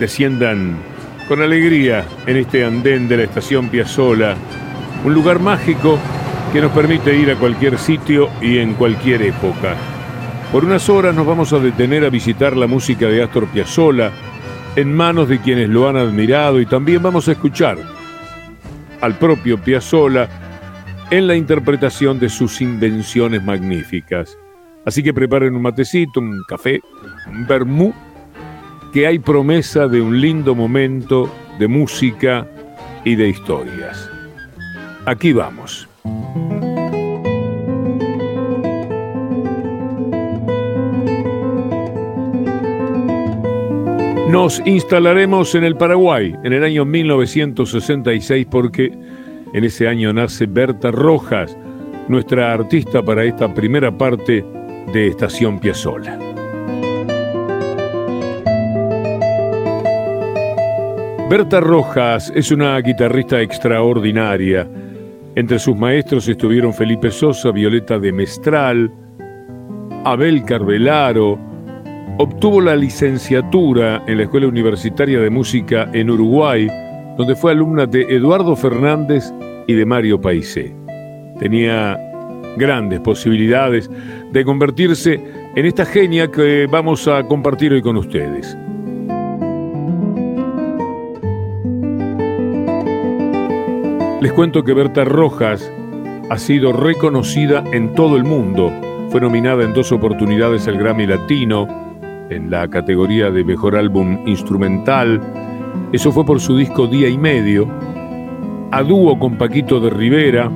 Desciendan con alegría en este andén de la estación Piazzola, un lugar mágico que nos permite ir a cualquier sitio y en cualquier época. Por unas horas nos vamos a detener a visitar la música de Astor Piazzolla en manos de quienes lo han admirado y también vamos a escuchar al propio Piazzolla en la interpretación de sus invenciones magníficas. Así que preparen un matecito, un café, un vermú, que hay promesa de un lindo momento de música y de historias. Aquí vamos. Nos instalaremos en el Paraguay en el año 1966 porque en ese año nace Berta Rojas, nuestra artista para esta primera parte de Estación Piazzola. Berta Rojas es una guitarrista extraordinaria. Entre sus maestros estuvieron Felipe Sosa, Violeta de Mestral, Abel Carvelaro. Obtuvo la licenciatura en la Escuela Universitaria de Música en Uruguay, donde fue alumna de Eduardo Fernández y de Mario Paisé. Tenía grandes posibilidades de convertirse en esta genia que vamos a compartir hoy con ustedes. Les cuento que Berta Rojas ha sido reconocida en todo el mundo. Fue nominada en dos oportunidades al Grammy Latino, en la categoría de Mejor Álbum Instrumental. Eso fue por su disco Día y Medio. A dúo con Paquito de Rivera,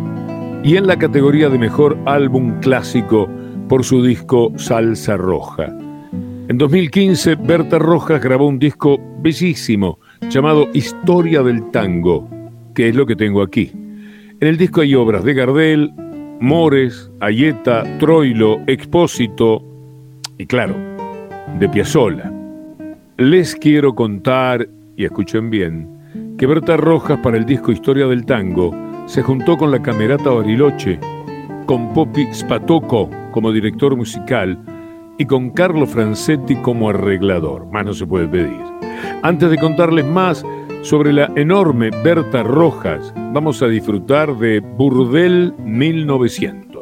y en la categoría de Mejor Álbum Clásico por su disco Salsa Roja. En 2015, Berta Rojas grabó un disco bellísimo llamado Historia del Tango, que es lo que tengo aquí. En el disco hay obras de Gardel, Mores, Ayeta, Troilo, Expósito y claro, de Piazzolla. Les quiero contar, y escuchen bien, que Berta Rojas para el disco Historia del Tango se juntó con la Camerata Bariloche, con Popi Spatoco como director musical y con Carlo Francetti como arreglador. Más no se puede pedir. Antes de contarles más sobre la enorme Berta Rojas, vamos a disfrutar de Burdel 1900.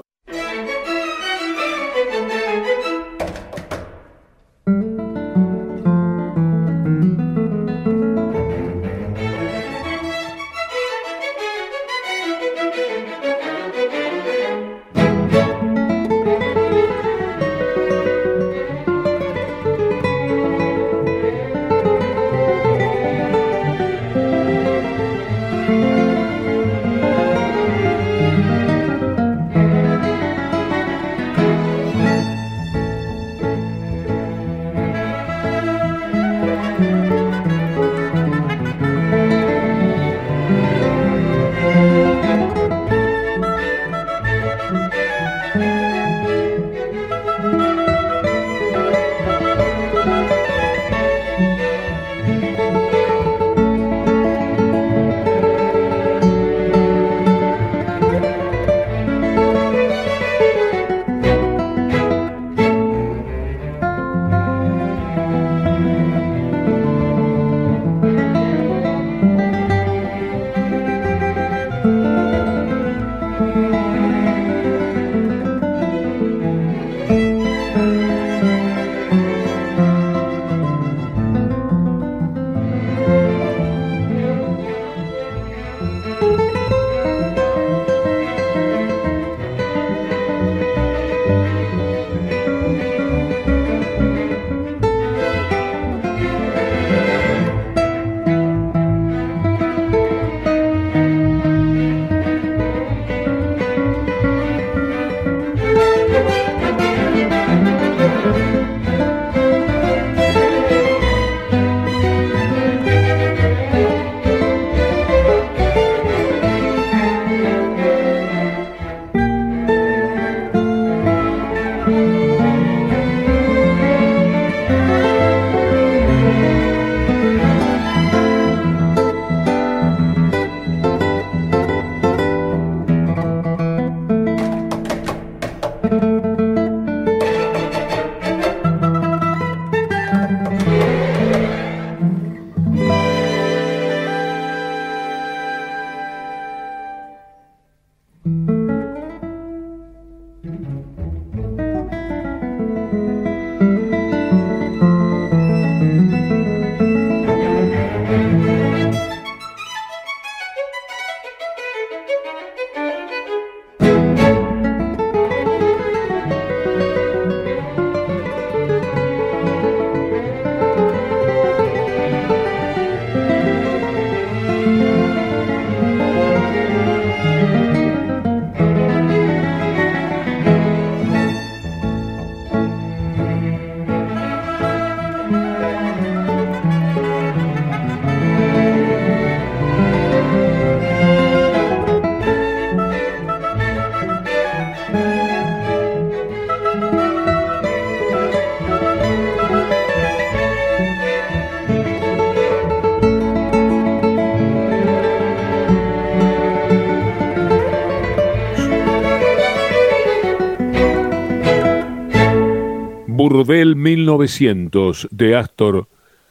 Tour del 1900 de Astor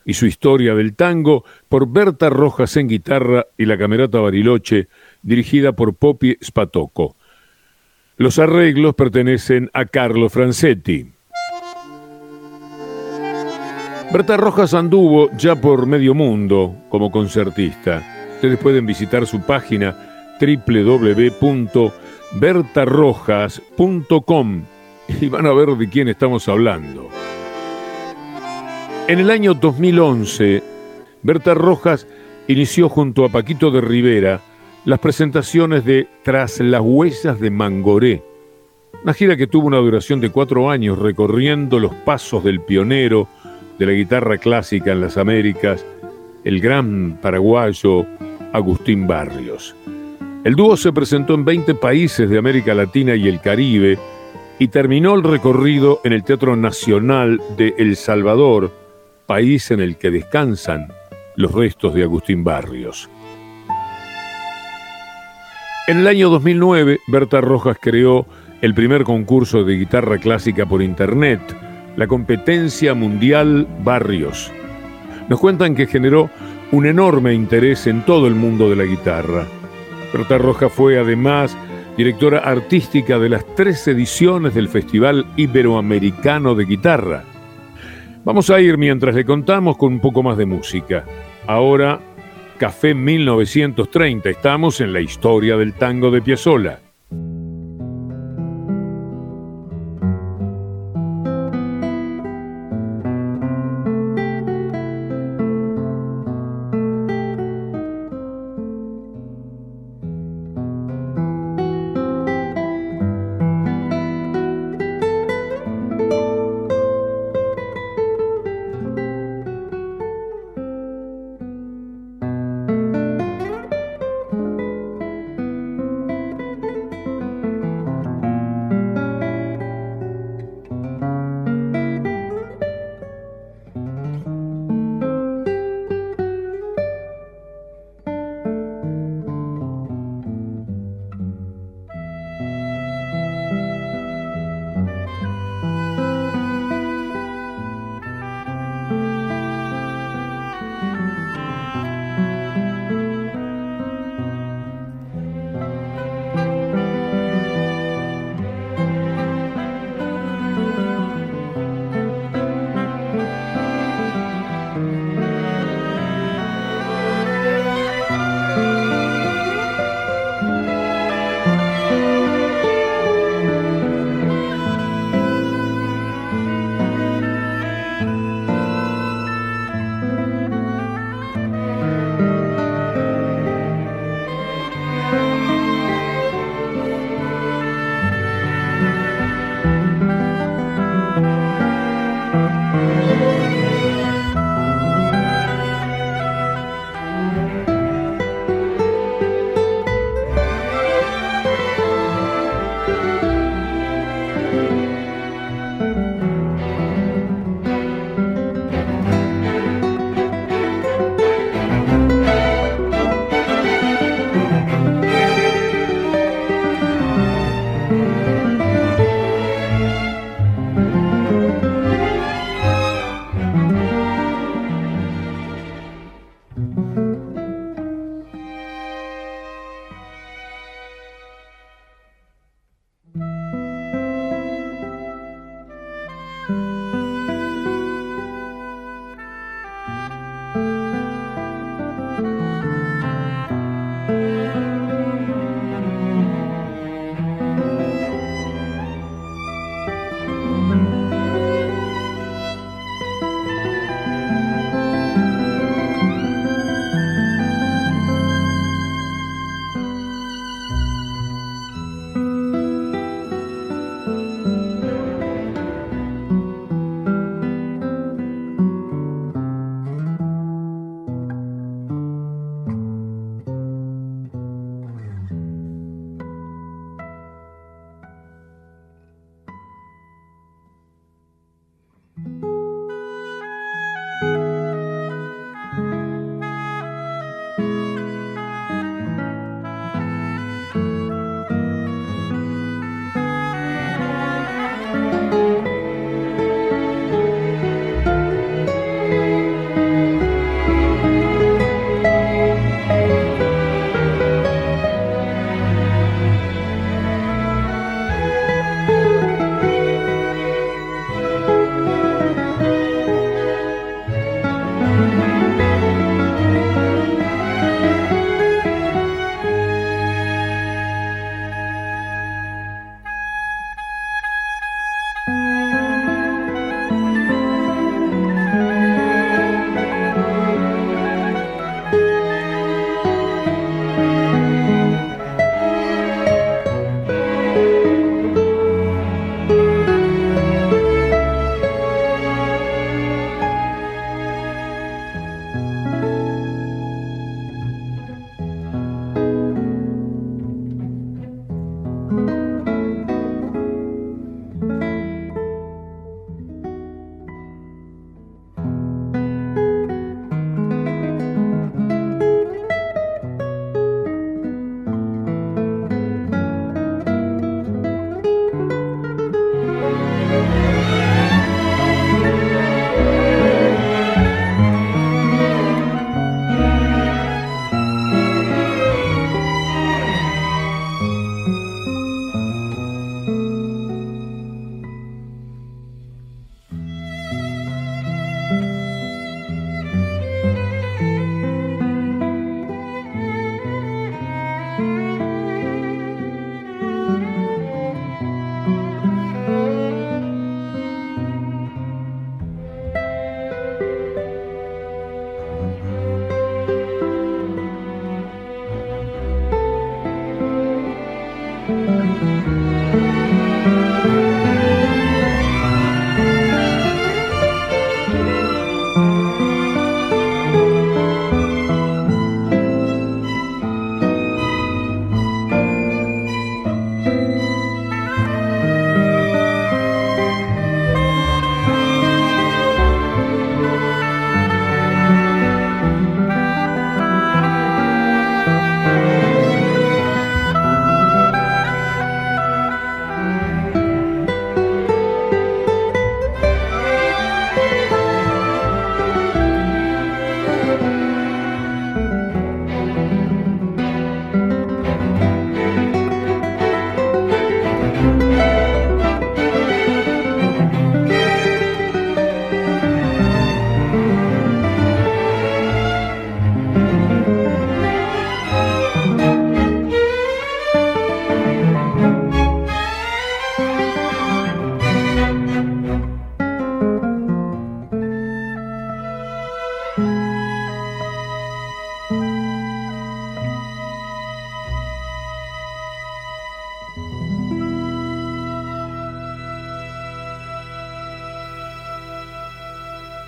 y su historia del tango por Berta Rojas en guitarra y la Camerata Bariloche dirigida por Popi Spatoco. Los arreglos pertenecen a Carlo Francetti. Berta Rojas anduvo ya por medio mundo como concertista. Ustedes pueden visitar su página www.bertarrojas.com y van a ver de quién estamos hablando. En el año 2011, Berta Rojas inició junto a Paquito de Rivera las presentaciones de Tras las huellas de Mangoré, una gira que tuvo una duración de cuatro años recorriendo los pasos del pionero de la guitarra clásica en las Américas, el gran paraguayo Agustín Barrios. El dúo se presentó en 20 países de América Latina y el Caribe y terminó el recorrido en el Teatro Nacional de El Salvador, país en el que descansan los restos de Agustín Barrios. En el año 2009, Berta Rojas creó el primer concurso de guitarra clásica por Internet, la competencia mundial Barrios. Nos cuentan que generó un enorme interés en todo el mundo de la guitarra. Berta Rojas fue además directora artística de las tres ediciones del Festival Iberoamericano de Guitarra. Vamos a ir mientras le contamos con un poco más de música. Ahora Café 1930. Estamos en la historia del tango de Piazzolla.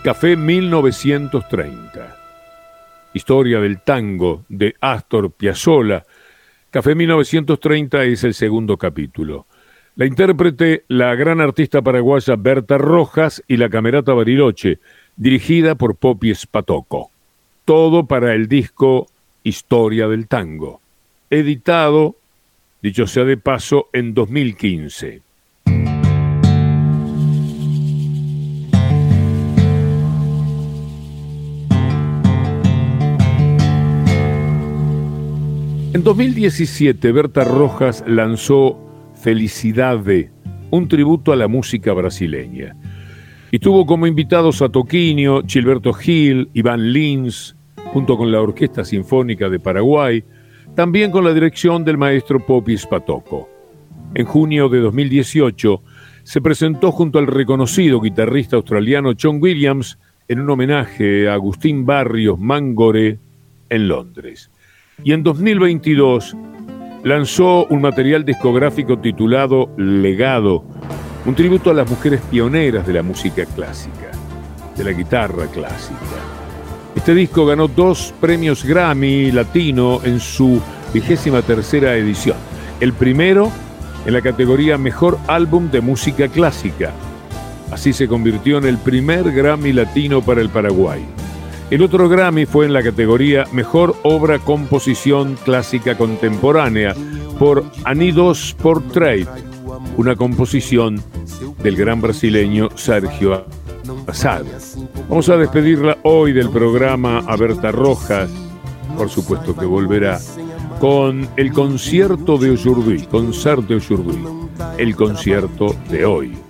Café 1930. Historia del tango de Astor Piazzolla. Café 1930 es el segundo capítulo. La intérprete, la gran artista paraguaya Berta Rojas y la camerata Bariloche, dirigida por Popi Spatoco. Todo para el disco Historia del Tango, editado, dicho sea de paso, en 2015. En 2017, Berta Rojas lanzó Felicidade, un tributo a la música brasileña. Y tuvo como invitados a Toquinho, Gilberto Gil, Iván Lins, junto con la Orquesta Sinfónica de Paraguay, también con la dirección del maestro Popis Patoco. En junio de 2018 se presentó junto al reconocido guitarrista australiano John Williams en un homenaje a Agustín Barrios Mangore en Londres y en 2022 lanzó un material discográfico titulado Legado, un tributo a las mujeres pioneras de la música clásica, de la guitarra clásica. Este disco ganó dos premios Grammy Latino en su vigésima tercera edición. El primero en la categoría Mejor Álbum de Música Clásica. Así se convirtió en el primer Grammy Latino para el Paraguay. El otro Grammy fue en la categoría Mejor Obra Composición Clásica Contemporánea por Anidos Portrait, una composición del gran brasileño Sergio Assad. Vamos a despedirla hoy del programa a Berta Rojas, por supuesto que volverá, con el concierto de Oyurduy, concierto de Oyurduy, el concierto de hoy.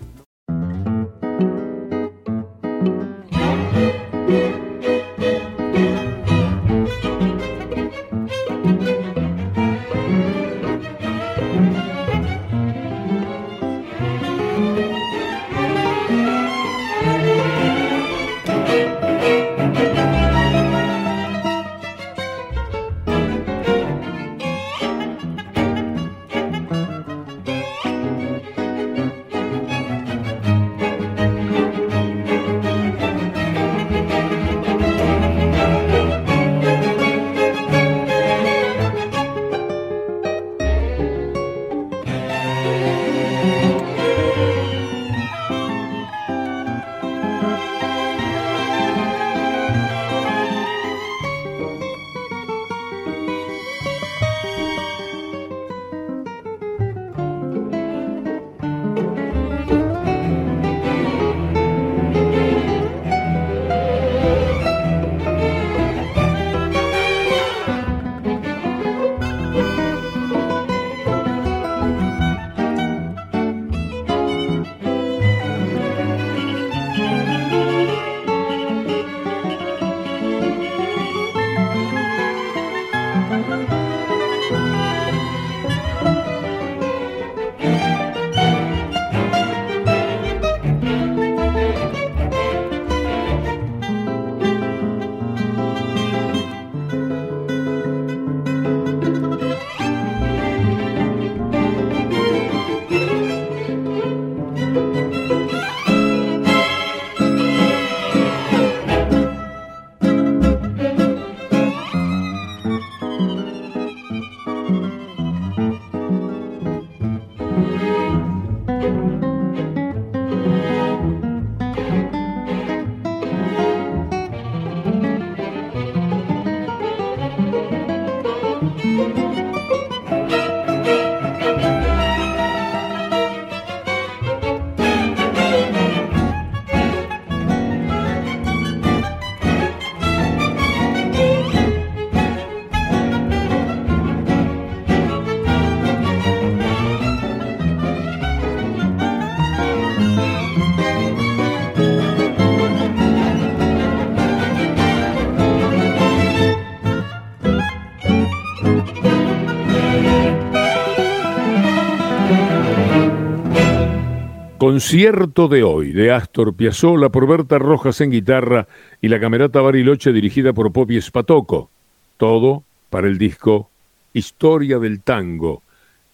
Concierto de hoy de Astor Piazzolla por Berta Rojas en guitarra y la camerata Bariloche dirigida por Popi Spatoco. Todo para el disco Historia del Tango,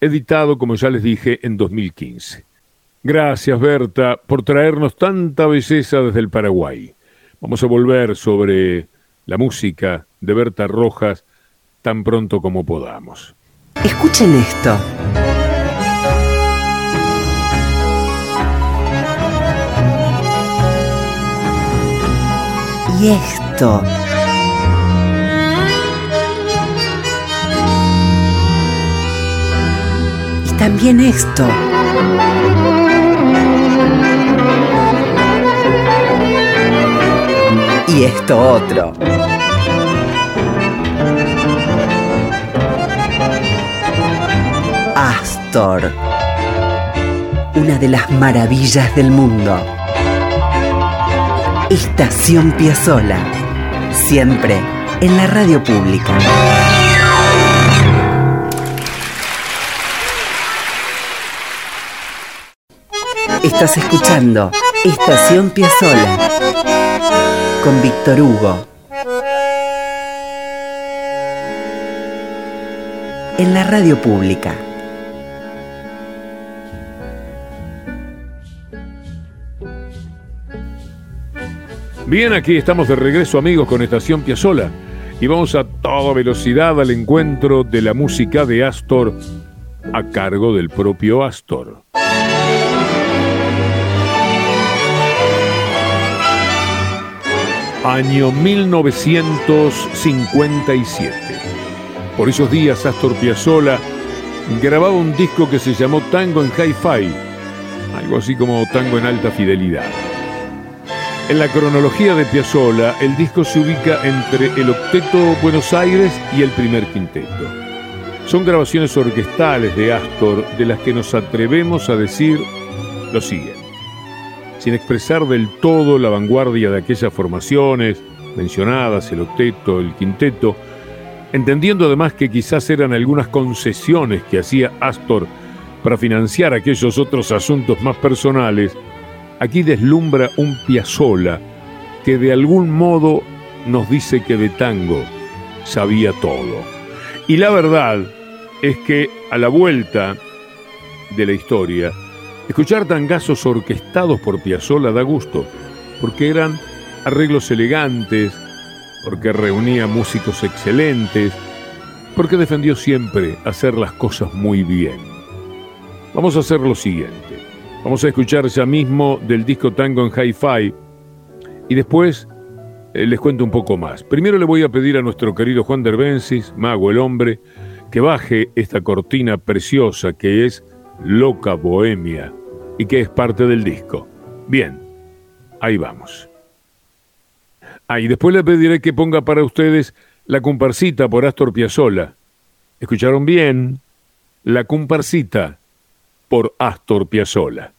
editado, como ya les dije, en 2015. Gracias, Berta, por traernos tanta belleza desde el Paraguay. Vamos a volver sobre la música de Berta Rojas tan pronto como podamos. Escuchen esto. Y esto. Y también esto. Y esto otro. Astor. Una de las maravillas del mundo. Estación Piazzola. Siempre en la radio pública. Estás escuchando Estación Piazzola con Víctor Hugo. En la radio pública. Bien, aquí estamos de regreso amigos con Estación Piazzola y vamos a toda velocidad al encuentro de la música de Astor a cargo del propio Astor. Año 1957. Por esos días Astor Piazzolla grababa un disco que se llamó Tango en Hi-Fi, algo así como Tango en alta fidelidad. En la cronología de Piazzolla, el disco se ubica entre el octeto Buenos Aires y el primer quinteto. Son grabaciones orquestales de Astor de las que nos atrevemos a decir lo siguiente sin expresar del todo la vanguardia de aquellas formaciones mencionadas, el octeto, el quinteto, entendiendo además que quizás eran algunas concesiones que hacía Astor para financiar aquellos otros asuntos más personales, aquí deslumbra un Piazzolla que de algún modo nos dice que de tango sabía todo. Y la verdad es que a la vuelta de la historia, Escuchar tangazos orquestados por Piazzolla da gusto, porque eran arreglos elegantes, porque reunía músicos excelentes, porque defendió siempre hacer las cosas muy bien. Vamos a hacer lo siguiente. Vamos a escuchar ya mismo del disco Tango en Hi-Fi y después eh, les cuento un poco más. Primero le voy a pedir a nuestro querido Juan Derbensis, mago el hombre, que baje esta cortina preciosa que es Loca Bohemia y que es parte del disco. Bien, ahí vamos. Ah, y después le pediré que ponga para ustedes La comparsita por Astor Piazzolla. ¿Escucharon bien? La comparsita por Astor Piazzolla.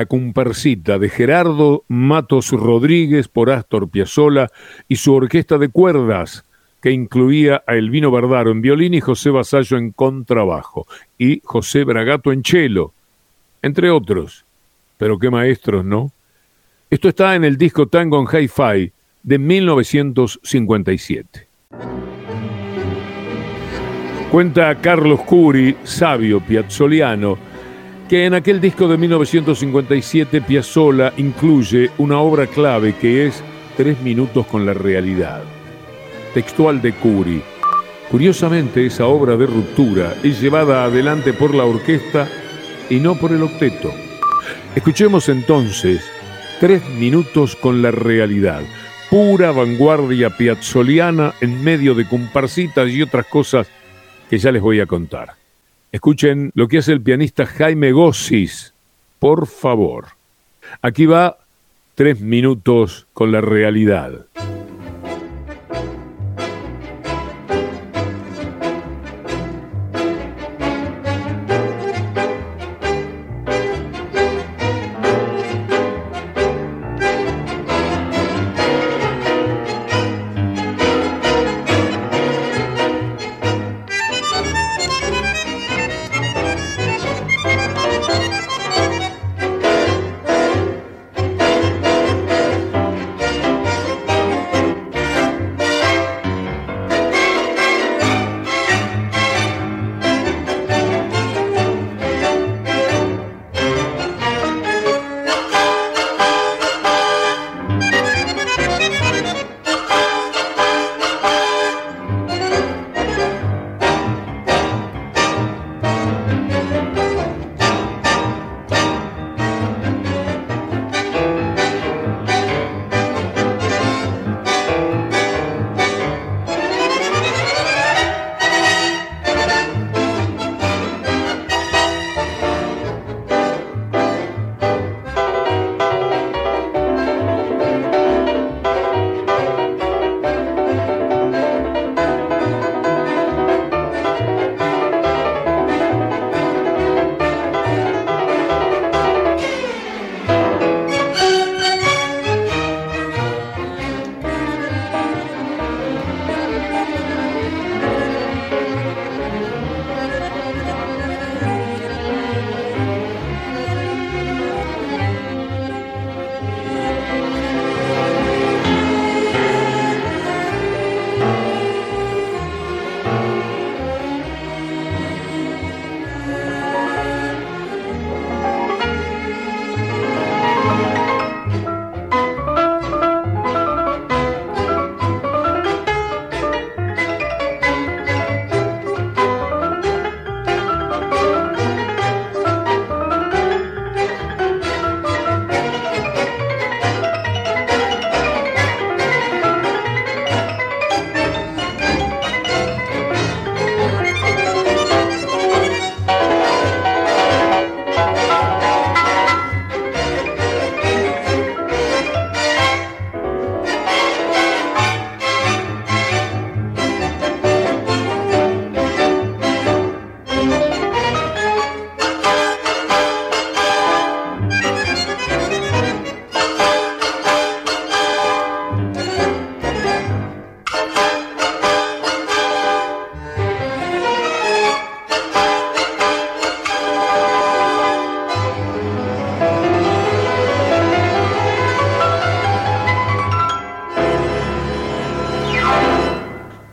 La comparsita de Gerardo Matos Rodríguez por Astor Piazzolla y su orquesta de cuerdas, que incluía a Elvino Bardaro en violín y José Basallo en contrabajo, y José Bragato en cello, entre otros. Pero qué maestros, ¿no? Esto está en el disco Tango en Hi-Fi de 1957. Cuenta Carlos Curi, sabio piazzoliano, que en aquel disco de 1957 Piazzolla incluye una obra clave que es Tres minutos con la realidad. Textual de Curi. Curiosamente, esa obra de ruptura es llevada adelante por la orquesta y no por el octeto. Escuchemos entonces Tres minutos con la realidad. Pura vanguardia piazzoliana en medio de comparsitas y otras cosas que ya les voy a contar. Escuchen lo que hace el pianista Jaime Gossis, por favor. Aquí va tres minutos con la realidad.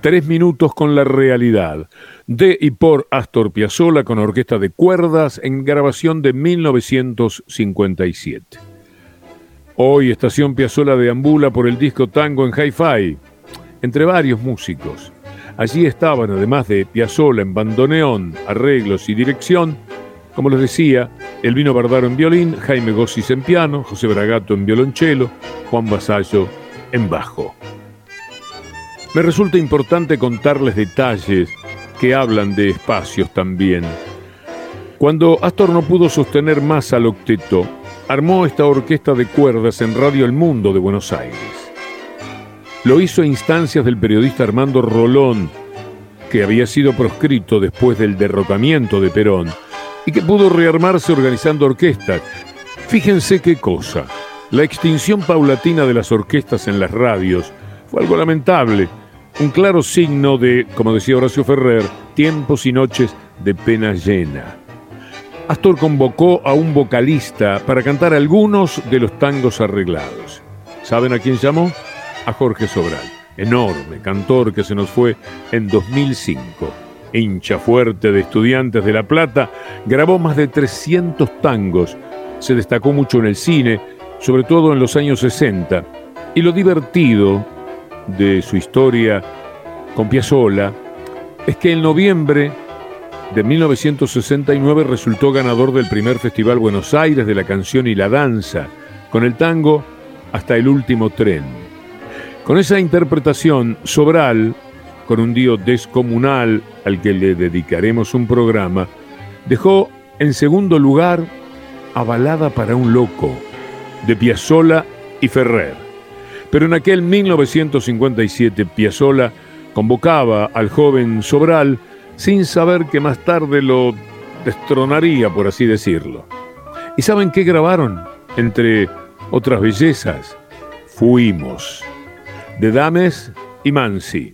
Tres minutos con la realidad. De y por Astor Piazzolla con orquesta de cuerdas en grabación de 1957. Hoy Estación Piazzolla deambula por el disco Tango en Hi-Fi, entre varios músicos. Allí estaban, además de Piazzolla en bandoneón, arreglos y dirección, como les decía, Elvino Bardaro en violín, Jaime Gossis en piano, José Bragato en violonchelo, Juan Basallo en bajo. Me resulta importante contarles detalles que hablan de espacios también. Cuando Astor no pudo sostener más al octeto, armó esta orquesta de cuerdas en Radio El Mundo de Buenos Aires. Lo hizo a instancias del periodista Armando Rolón, que había sido proscrito después del derrocamiento de Perón y que pudo rearmarse organizando orquestas. Fíjense qué cosa. La extinción paulatina de las orquestas en las radios fue algo lamentable, un claro signo de, como decía Horacio Ferrer, tiempos y noches de pena llena. Astor convocó a un vocalista para cantar algunos de los tangos arreglados. ¿Saben a quién llamó? A Jorge Sobral, enorme cantor que se nos fue en 2005. Hincha fuerte de estudiantes de La Plata, grabó más de 300 tangos, se destacó mucho en el cine, sobre todo en los años 60, y lo divertido de su historia con Piazzolla es que en noviembre de 1969 resultó ganador del primer Festival Buenos Aires de la canción y la danza, con el tango Hasta el último tren. Con esa interpretación, Sobral, con un dio descomunal al que le dedicaremos un programa, dejó en segundo lugar a Balada para un Loco, de Piazzolla y Ferrer. Pero en aquel 1957 Piazzolla convocaba al joven Sobral sin saber que más tarde lo destronaría, por así decirlo. ¿Y saben qué grabaron? Entre otras bellezas, Fuimos, de Dames y Mansi.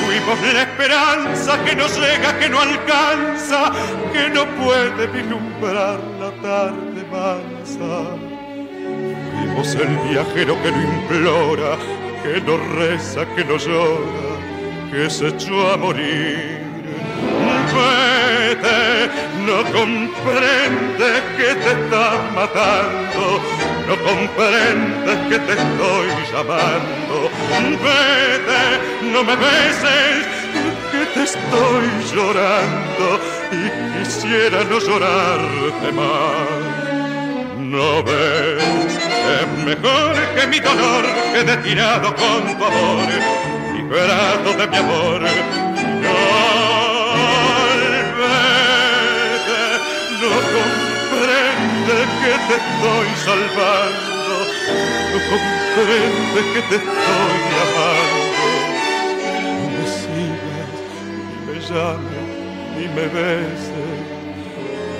Fuimos la esperanza que no llega, que no alcanza, que no puede vislumbrar la tarde mansa. Fuimos el viajero que no implora, que no reza, que no llora, que se echó a morir. Vete, no comprende que te estás matando, no comprendes que te estoy llamando. Vete, no me beses, que te estoy llorando y quisiera no llorarte más. No ves, es mejor que mi dolor quede tirado con tu amor, liberado de mi amor. No que te estoy salvando, no comprende que te estoy amando. No me sigas, ni me llames, ni me beses,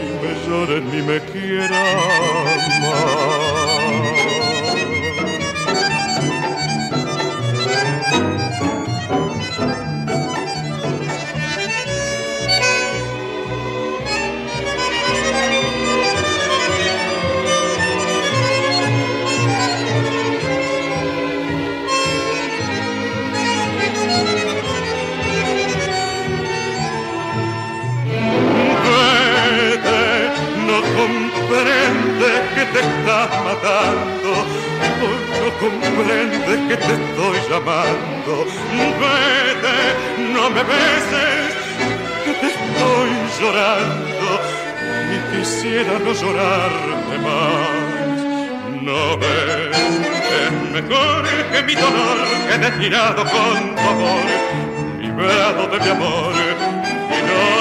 ni me llores, ni me quieras más. Te estás matando, no comprendes que te estoy llamando. No me beses, que te estoy llorando y quisiera no llorarte más. No ves, es mejor que mi dolor quede tirado con tu amor, librado de mi amor y no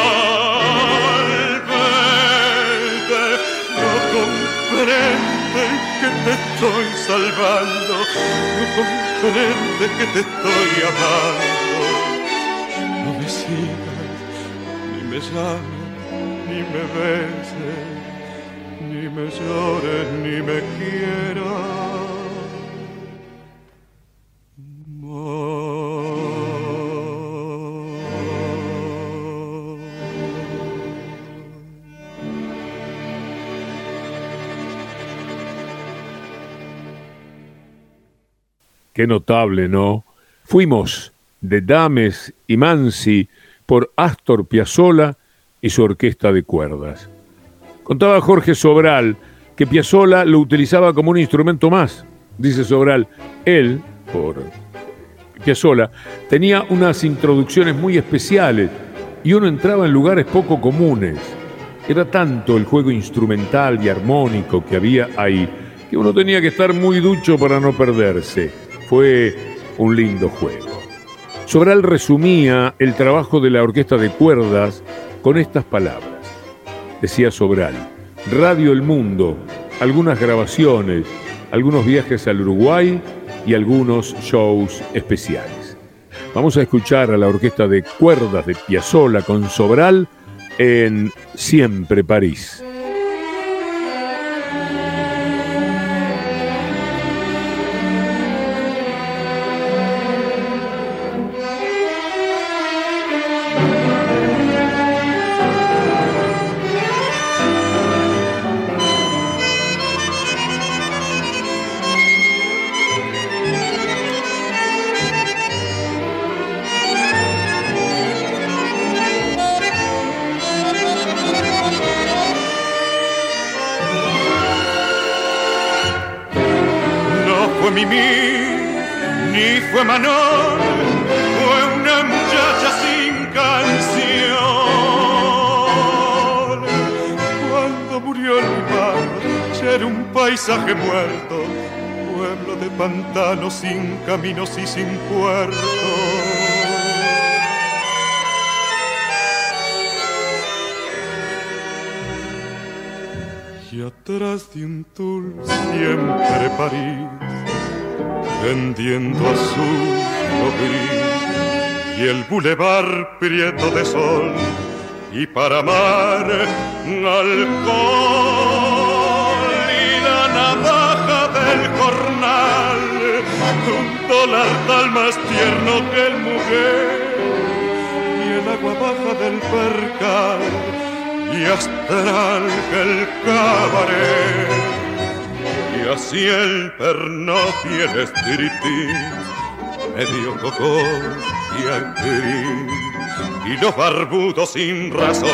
comprende que te estoy salvando, no comprende que te estoy amando. No me sigas, ni me llames, ni me beses, ni me llores, ni me quieras. Qué notable, ¿no? Fuimos de Dames y Mansi por Astor Piazzolla y su orquesta de cuerdas. Contaba Jorge Sobral que Piazzolla lo utilizaba como un instrumento más. Dice Sobral, él, por Piazzolla, tenía unas introducciones muy especiales y uno entraba en lugares poco comunes. Era tanto el juego instrumental y armónico que había ahí que uno tenía que estar muy ducho para no perderse. Fue un lindo juego. Sobral resumía el trabajo de la orquesta de cuerdas con estas palabras. Decía Sobral, Radio El Mundo, algunas grabaciones, algunos viajes al Uruguay y algunos shows especiales. Vamos a escuchar a la orquesta de cuerdas de Piazzolla con Sobral en Siempre París. Sin caminos y sin puerto. Y atrás de un tul siempre París, vendiendo azul o gris, y el bulevar prieto de sol, y para amar alcohol tal más tierno que el mujer y el agua baja del percal y astral que el cabaret. Y así el perno y el medio coco y actriz y los barbudos sin razón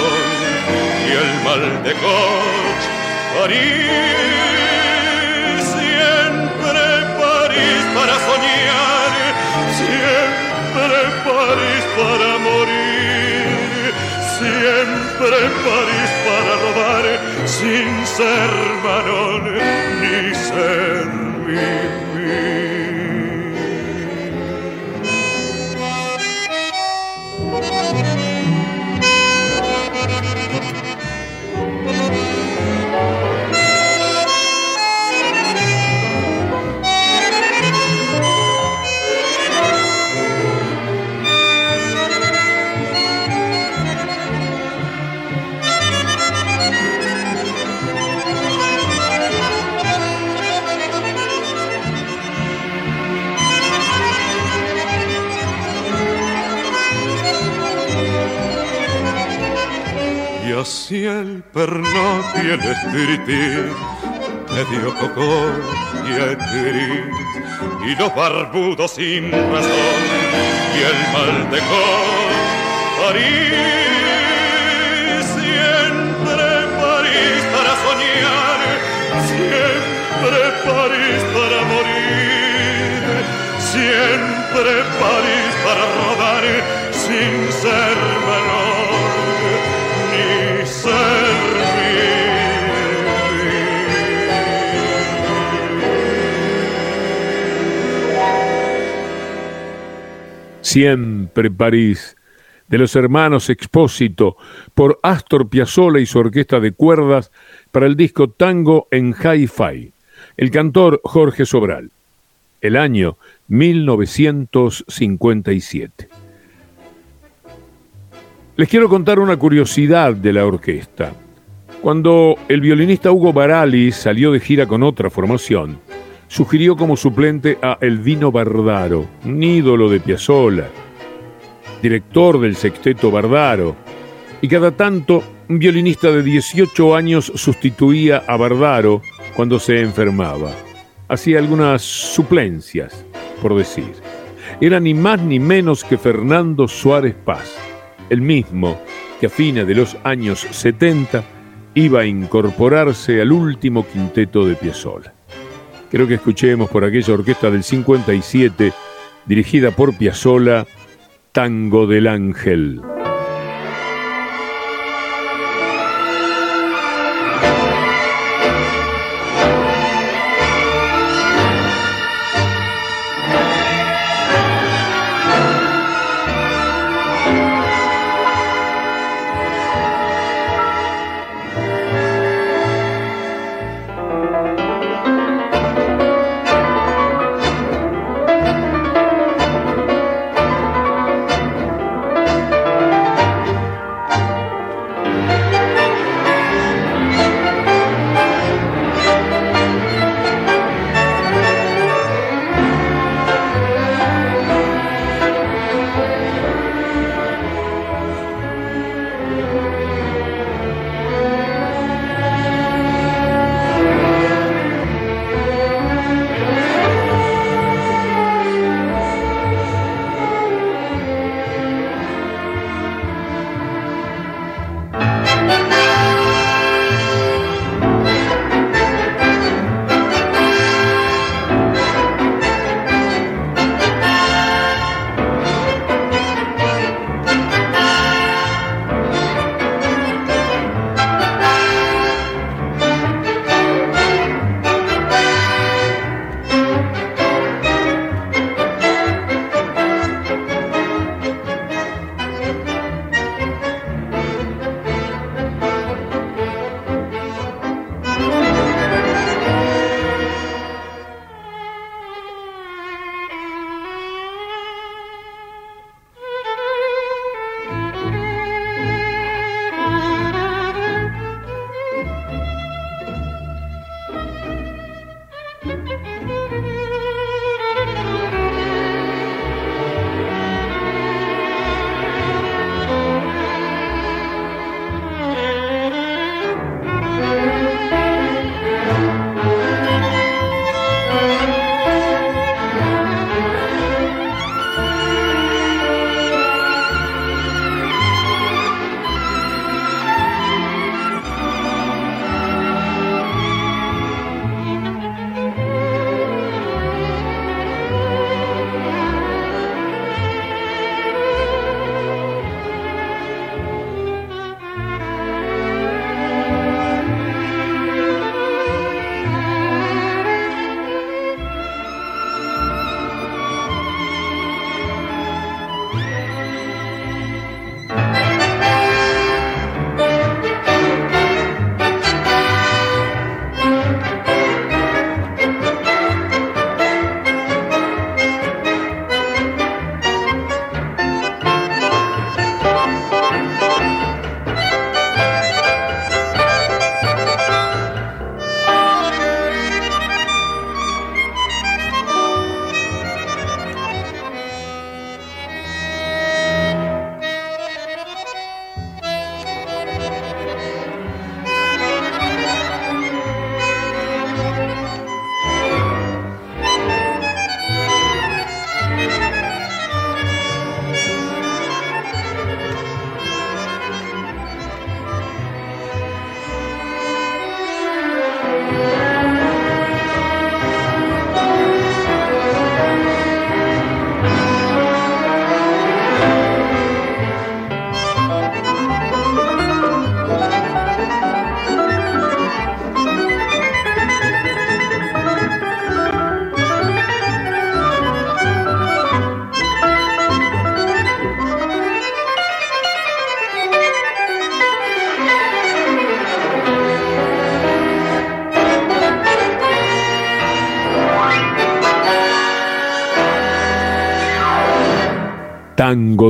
y el mal de coche París para soñar, para morir, siempre París para robar, sin ser varón ni ser vivir. Si el perno y el espiritis, medio coco y gris, y los barbudos sin razón, y el mal de París, siempre París para soñar, siempre París para morir, siempre París para rodar sin ser Siempre París, de los hermanos Expósito, por Astor Piazzolla y su orquesta de cuerdas para el disco Tango en Hi-Fi. El cantor Jorge Sobral. El año 1957. Les quiero contar una curiosidad de la orquesta. Cuando el violinista Hugo Barali salió de gira con otra formación, sugirió como suplente a Elvino Bardaro, un ídolo de Piazzolla, director del sexteto Bardaro, y cada tanto un violinista de 18 años sustituía a Bardaro cuando se enfermaba. Hacía algunas suplencias, por decir. Era ni más ni menos que Fernando Suárez Paz el mismo que a fines de los años 70 iba a incorporarse al último quinteto de Piazzolla. Creo que escuchemos por aquella orquesta del 57, dirigida por Piazzolla, Tango del Ángel.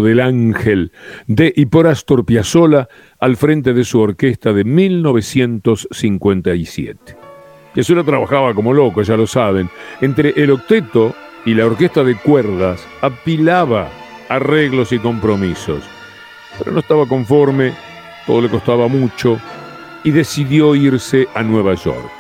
Del ángel de y por Astor Piazzolla al frente de su orquesta de 1957. Piazzolla trabajaba como loco, ya lo saben, entre el octeto y la orquesta de cuerdas apilaba arreglos y compromisos, pero no estaba conforme, todo le costaba mucho y decidió irse a Nueva York.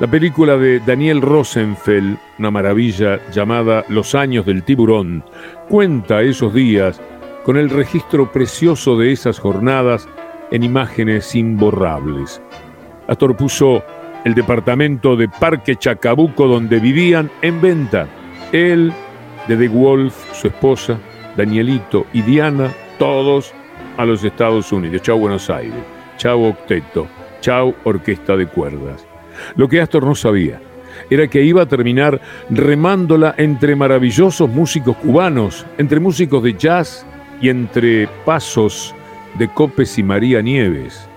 La película de Daniel Rosenfeld, una maravilla llamada Los años del tiburón, cuenta esos días con el registro precioso de esas jornadas en imágenes imborrables. Astor puso el departamento de Parque Chacabuco donde vivían en venta. Él, de The Wolf, su esposa, Danielito y Diana, todos a los Estados Unidos. Chao Buenos Aires, chao Octeto, chao Orquesta de Cuerdas. Lo que Astor no sabía era que iba a terminar remándola entre maravillosos músicos cubanos, entre músicos de jazz y entre pasos de Copes y María Nieves.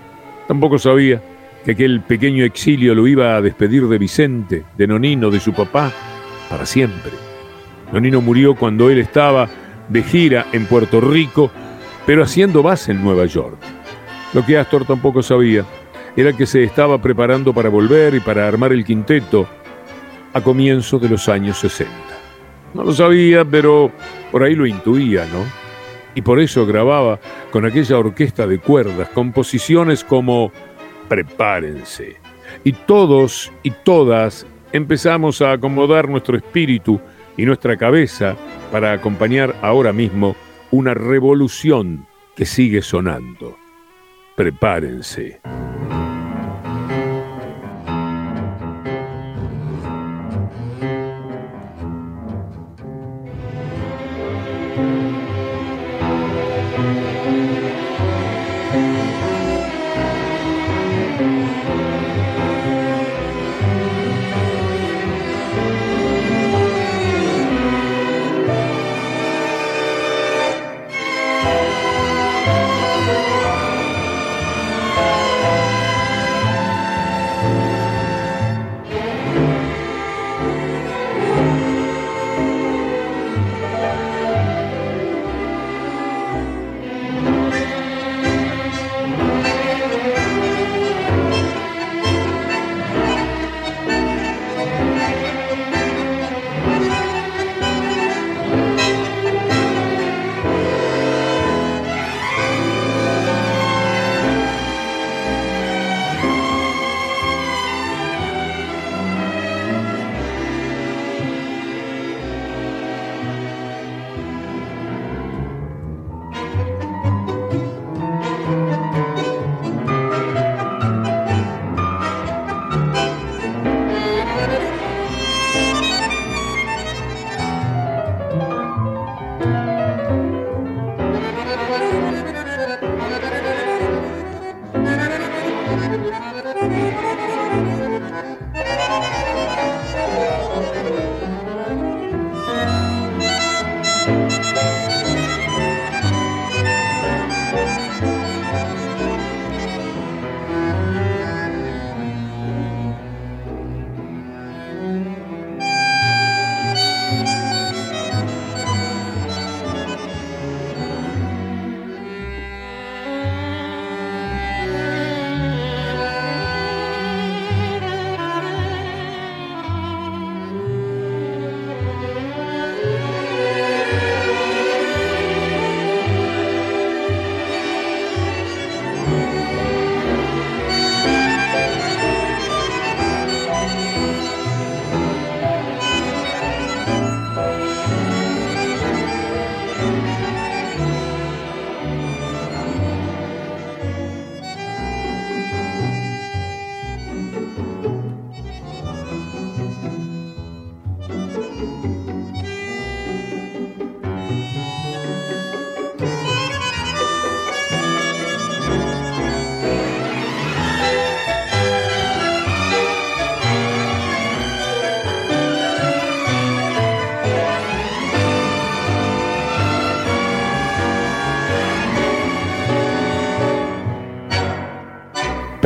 Tampoco sabía que aquel pequeño exilio lo iba a despedir de Vicente, de Nonino, de su papá, para siempre. Nonino murió cuando él estaba de gira en Puerto Rico, pero haciendo base en Nueva York. Lo que Astor tampoco sabía era que se estaba preparando para volver y para armar el quinteto a comienzos de los años 60. No lo sabía, pero por ahí lo intuía, ¿no? Y por eso grababa con aquella orquesta de cuerdas composiciones como Prepárense. Y todos y todas empezamos a acomodar nuestro espíritu y nuestra cabeza para acompañar ahora mismo una revolución que sigue sonando. Prepárense.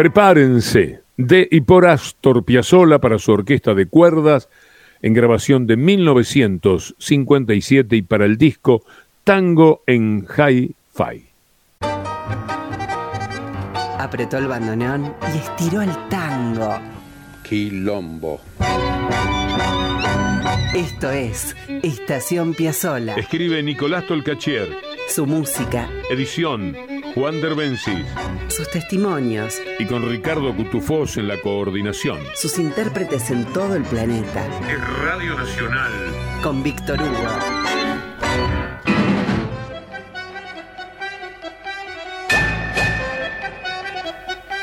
Prepárense, de y por Astor Piazzolla para su orquesta de cuerdas, en grabación de 1957 y para el disco Tango en Hi-Fi. Apretó el bandoneón y estiró el tango. Quilombo. Esto es Estación Piazzola. Escribe Nicolás Tolcachier. Su música, Edición Juan Derbencis. sus testimonios, Y con Ricardo Cutufós en la coordinación. sus intérpretes en todo el planeta. Es Radio Nacional. Con Víctor Hugo.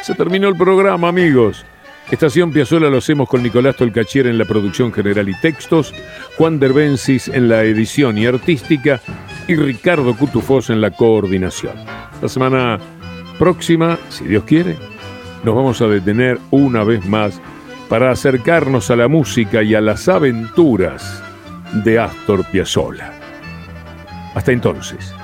Se terminó el programa, amigos. Estación Piazzola lo hacemos con Nicolás Tolcachier en la producción general y textos, Juan Derbencis en la edición y artística y Ricardo Cutufós en la coordinación. La semana próxima, si Dios quiere, nos vamos a detener una vez más para acercarnos a la música y a las aventuras de Astor Piazzolla. Hasta entonces.